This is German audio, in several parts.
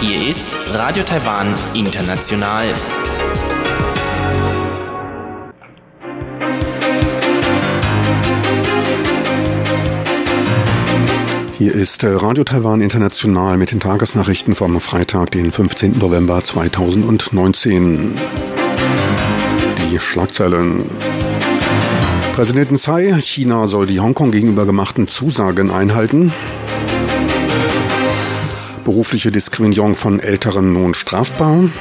Hier ist Radio Taiwan International. Hier ist äh, Radio Taiwan International mit den Tagesnachrichten vom Freitag, den 15. November 2019. Die Schlagzeilen. Präsidentin Tsai, China soll die Hongkong gegenüber gemachten Zusagen einhalten. Berufliche Diskriminierung von Älteren nun strafbar. Und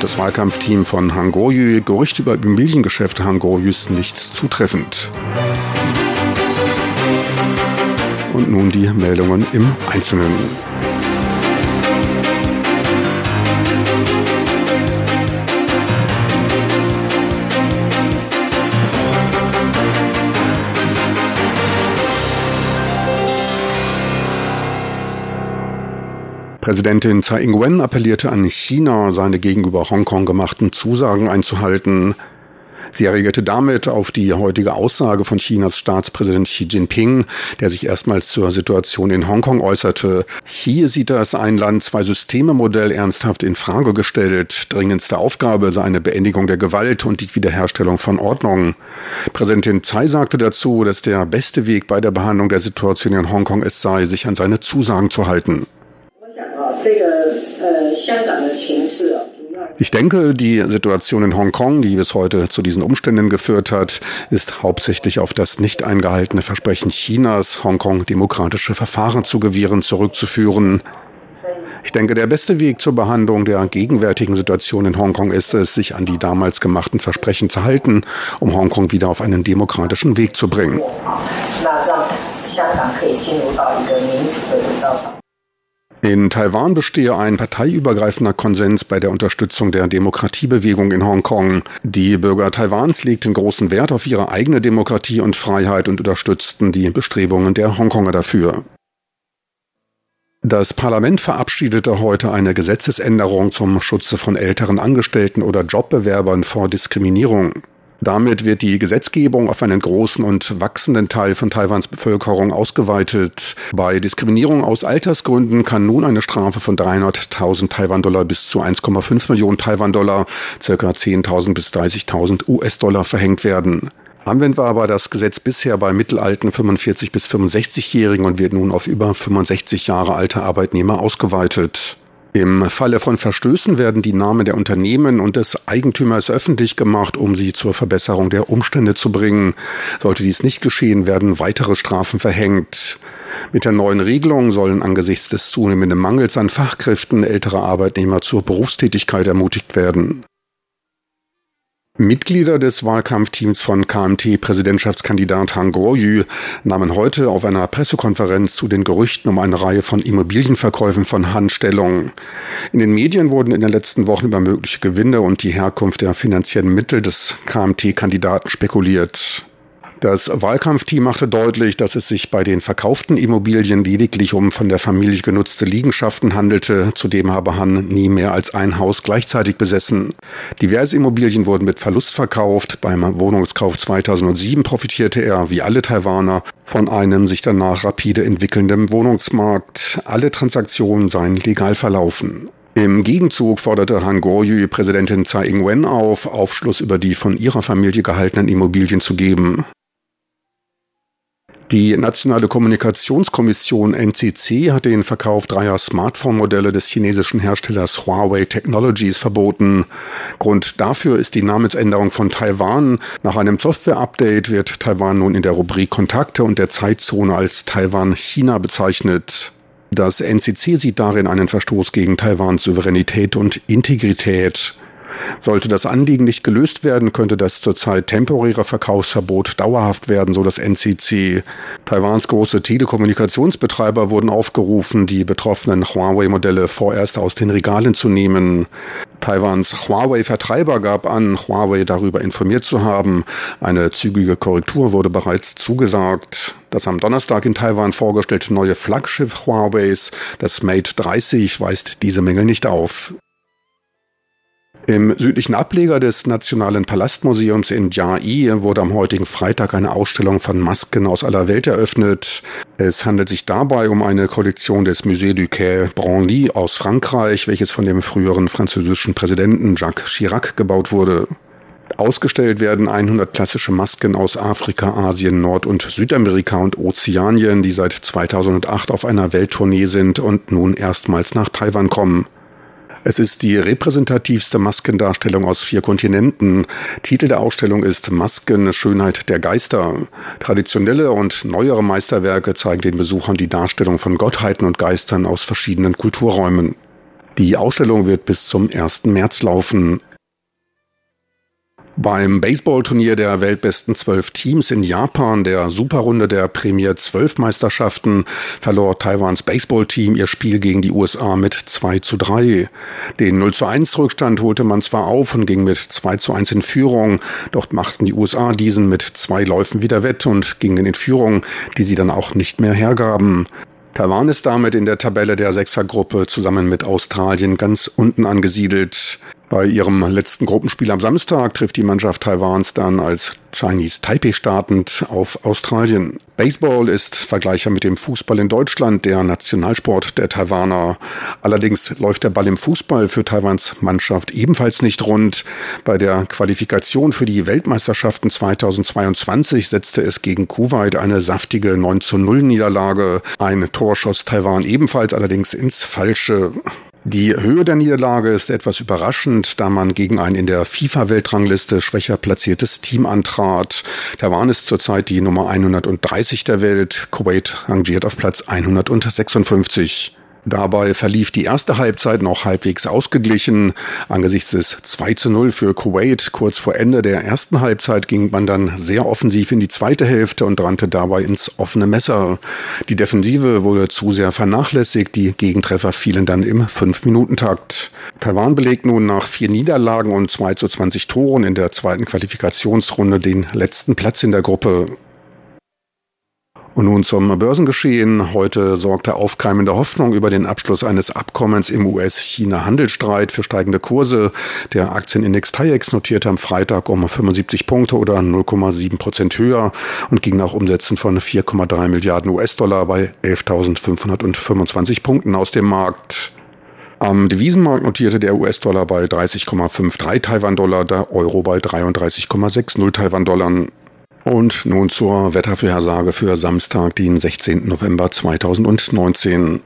das Wahlkampfteam von Han Goryu, Gerüchte über Immobiliengeschäfte Han Goryus nicht zutreffend. Und nun die Meldungen im Einzelnen. Präsidentin Tsai Ing-wen appellierte an China, seine gegenüber Hongkong gemachten Zusagen einzuhalten. Sie reagierte damit auf die heutige Aussage von Chinas Staatspräsident Xi Jinping, der sich erstmals zur Situation in Hongkong äußerte. Xi sieht das Ein-Land-Zwei-Systeme-Modell ernsthaft in Frage gestellt. Dringendste Aufgabe sei eine Beendigung der Gewalt und die Wiederherstellung von Ordnung. Präsidentin Tsai sagte dazu, dass der beste Weg bei der Behandlung der Situation in Hongkong es sei, sich an seine Zusagen zu halten. Ich denke, die Situation in Hongkong, die bis heute zu diesen Umständen geführt hat, ist hauptsächlich auf das nicht eingehaltene Versprechen Chinas, Hongkong demokratische Verfahren zu gewähren, zurückzuführen. Ich denke, der beste Weg zur Behandlung der gegenwärtigen Situation in Hongkong ist es, sich an die damals gemachten Versprechen zu halten, um Hongkong wieder auf einen demokratischen Weg zu bringen. In Taiwan bestehe ein parteiübergreifender Konsens bei der Unterstützung der Demokratiebewegung in Hongkong. Die Bürger Taiwans legten großen Wert auf ihre eigene Demokratie und Freiheit und unterstützten die Bestrebungen der Hongkonger dafür. Das Parlament verabschiedete heute eine Gesetzesänderung zum Schutze von älteren Angestellten oder Jobbewerbern vor Diskriminierung. Damit wird die Gesetzgebung auf einen großen und wachsenden Teil von Taiwans Bevölkerung ausgeweitet. Bei Diskriminierung aus Altersgründen kann nun eine Strafe von 300.000 Taiwan-Dollar bis zu 1,5 Millionen Taiwan-Dollar, circa 10.000 bis 30.000 US-Dollar verhängt werden. Anwendbar war das Gesetz bisher bei mittelalten 45 bis 65-Jährigen und wird nun auf über 65 Jahre alte Arbeitnehmer ausgeweitet. Im Falle von Verstößen werden die Namen der Unternehmen und des Eigentümers öffentlich gemacht, um sie zur Verbesserung der Umstände zu bringen. Sollte dies nicht geschehen, werden weitere Strafen verhängt. Mit der neuen Regelung sollen angesichts des zunehmenden Mangels an Fachkräften ältere Arbeitnehmer zur Berufstätigkeit ermutigt werden. Mitglieder des Wahlkampfteams von KMT-Präsidentschaftskandidat Han Goryu nahmen heute auf einer Pressekonferenz zu den Gerüchten um eine Reihe von Immobilienverkäufen von Han Stellung. In den Medien wurden in den letzten Wochen über mögliche Gewinne und die Herkunft der finanziellen Mittel des KMT-Kandidaten spekuliert. Das Wahlkampfteam machte deutlich, dass es sich bei den verkauften Immobilien lediglich um von der Familie genutzte Liegenschaften handelte. Zudem habe Han nie mehr als ein Haus gleichzeitig besessen. Diverse Immobilien wurden mit Verlust verkauft. Beim Wohnungskauf 2007 profitierte er, wie alle Taiwaner, von einem sich danach rapide entwickelnden Wohnungsmarkt. Alle Transaktionen seien legal verlaufen. Im Gegenzug forderte Han Goryu Präsidentin Tsai Ing-wen auf, Aufschluss über die von ihrer Familie gehaltenen Immobilien zu geben. Die Nationale Kommunikationskommission NCC hat den Verkauf dreier Smartphone-Modelle des chinesischen Herstellers Huawei Technologies verboten. Grund dafür ist die Namensänderung von Taiwan. Nach einem Software-Update wird Taiwan nun in der Rubrik Kontakte und der Zeitzone als Taiwan-China bezeichnet. Das NCC sieht darin einen Verstoß gegen Taiwans Souveränität und Integrität. Sollte das Anliegen nicht gelöst werden, könnte das zurzeit temporäre Verkaufsverbot dauerhaft werden, so das NCC. Taiwans große Telekommunikationsbetreiber wurden aufgerufen, die betroffenen Huawei-Modelle vorerst aus den Regalen zu nehmen. Taiwans Huawei-Vertreiber gab an, Huawei darüber informiert zu haben. Eine zügige Korrektur wurde bereits zugesagt. Das am Donnerstag in Taiwan vorgestellte neue Flaggschiff Huaweis, das Mate 30, weist diese Mängel nicht auf. Im südlichen Ableger des Nationalen Palastmuseums in Jiai wurde am heutigen Freitag eine Ausstellung von Masken aus aller Welt eröffnet. Es handelt sich dabei um eine Kollektion des Musée du Quai Branly aus Frankreich, welches von dem früheren französischen Präsidenten Jacques Chirac gebaut wurde. Ausgestellt werden 100 klassische Masken aus Afrika, Asien, Nord- und Südamerika und Ozeanien, die seit 2008 auf einer Welttournee sind und nun erstmals nach Taiwan kommen. Es ist die repräsentativste Maskendarstellung aus vier Kontinenten. Titel der Ausstellung ist Masken Schönheit der Geister. Traditionelle und neuere Meisterwerke zeigen den Besuchern die Darstellung von Gottheiten und Geistern aus verschiedenen Kulturräumen. Die Ausstellung wird bis zum 1. März laufen. Beim Baseballturnier der weltbesten zwölf Teams in Japan, der Superrunde der Premier 12 Meisterschaften, verlor Taiwans Baseballteam ihr Spiel gegen die USA mit 2 zu 3. Den 0 zu 1 Rückstand holte man zwar auf und ging mit 2 zu 1 in Führung, doch machten die USA diesen mit zwei Läufen wieder wett und gingen in Führung, die sie dann auch nicht mehr hergaben. Taiwan ist damit in der Tabelle der Sechsergruppe zusammen mit Australien ganz unten angesiedelt. Bei ihrem letzten Gruppenspiel am Samstag trifft die Mannschaft Taiwans dann als Chinese Taipei startend auf Australien. Baseball ist vergleichbar mit dem Fußball in Deutschland der Nationalsport der Taiwaner. Allerdings läuft der Ball im Fußball für Taiwans Mannschaft ebenfalls nicht rund. Bei der Qualifikation für die Weltmeisterschaften 2022 setzte es gegen Kuwait eine saftige 9 zu 0 Niederlage. Ein Tor schoss Taiwan ebenfalls allerdings ins Falsche. Die Höhe der Niederlage ist etwas überraschend, da man gegen ein in der FIFA-Weltrangliste schwächer platziertes Team antrat. Taiwan ist zurzeit die Nummer 130 der Welt, Kuwait rangiert auf Platz 156. Dabei verlief die erste Halbzeit noch halbwegs ausgeglichen. Angesichts des 2 zu 0 für Kuwait kurz vor Ende der ersten Halbzeit ging man dann sehr offensiv in die zweite Hälfte und rannte dabei ins offene Messer. Die Defensive wurde zu sehr vernachlässigt, die Gegentreffer fielen dann im 5-Minuten-Takt. Taiwan belegt nun nach vier Niederlagen und 2 zu 20 Toren in der zweiten Qualifikationsrunde den letzten Platz in der Gruppe. Und nun zum Börsengeschehen. Heute sorgte aufkeimende Hoffnung über den Abschluss eines Abkommens im US-China-Handelsstreit für steigende Kurse. Der Aktienindex TAIEX notierte am Freitag um 75 Punkte oder 0,7 Prozent höher und ging nach Umsätzen von 4,3 Milliarden US-Dollar bei 11.525 Punkten aus dem Markt. Am Devisenmarkt notierte der US-Dollar bei 30,53 Taiwan-Dollar, der Euro bei 33,60 Taiwan-Dollar. Und nun zur Wettervorhersage für Samstag, den 16. November 2019.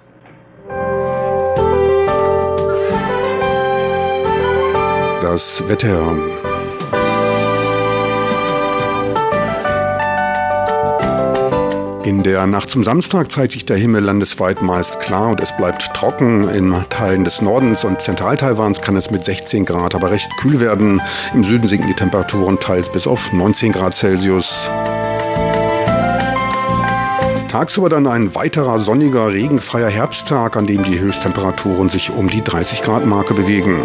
Das Wetter. In der Nacht zum Samstag zeigt sich der Himmel landesweit meist klar und es bleibt trocken. In Teilen des Nordens und Zentral-Taiwans kann es mit 16 Grad aber recht kühl werden. Im Süden sinken die Temperaturen teils bis auf 19 Grad Celsius. Tagsüber dann ein weiterer sonniger, regenfreier Herbsttag, an dem die Höchsttemperaturen sich um die 30 Grad Marke bewegen.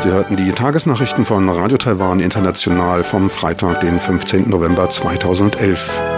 Sie hörten die Tagesnachrichten von Radio Taiwan International vom Freitag, den 15. November 2011.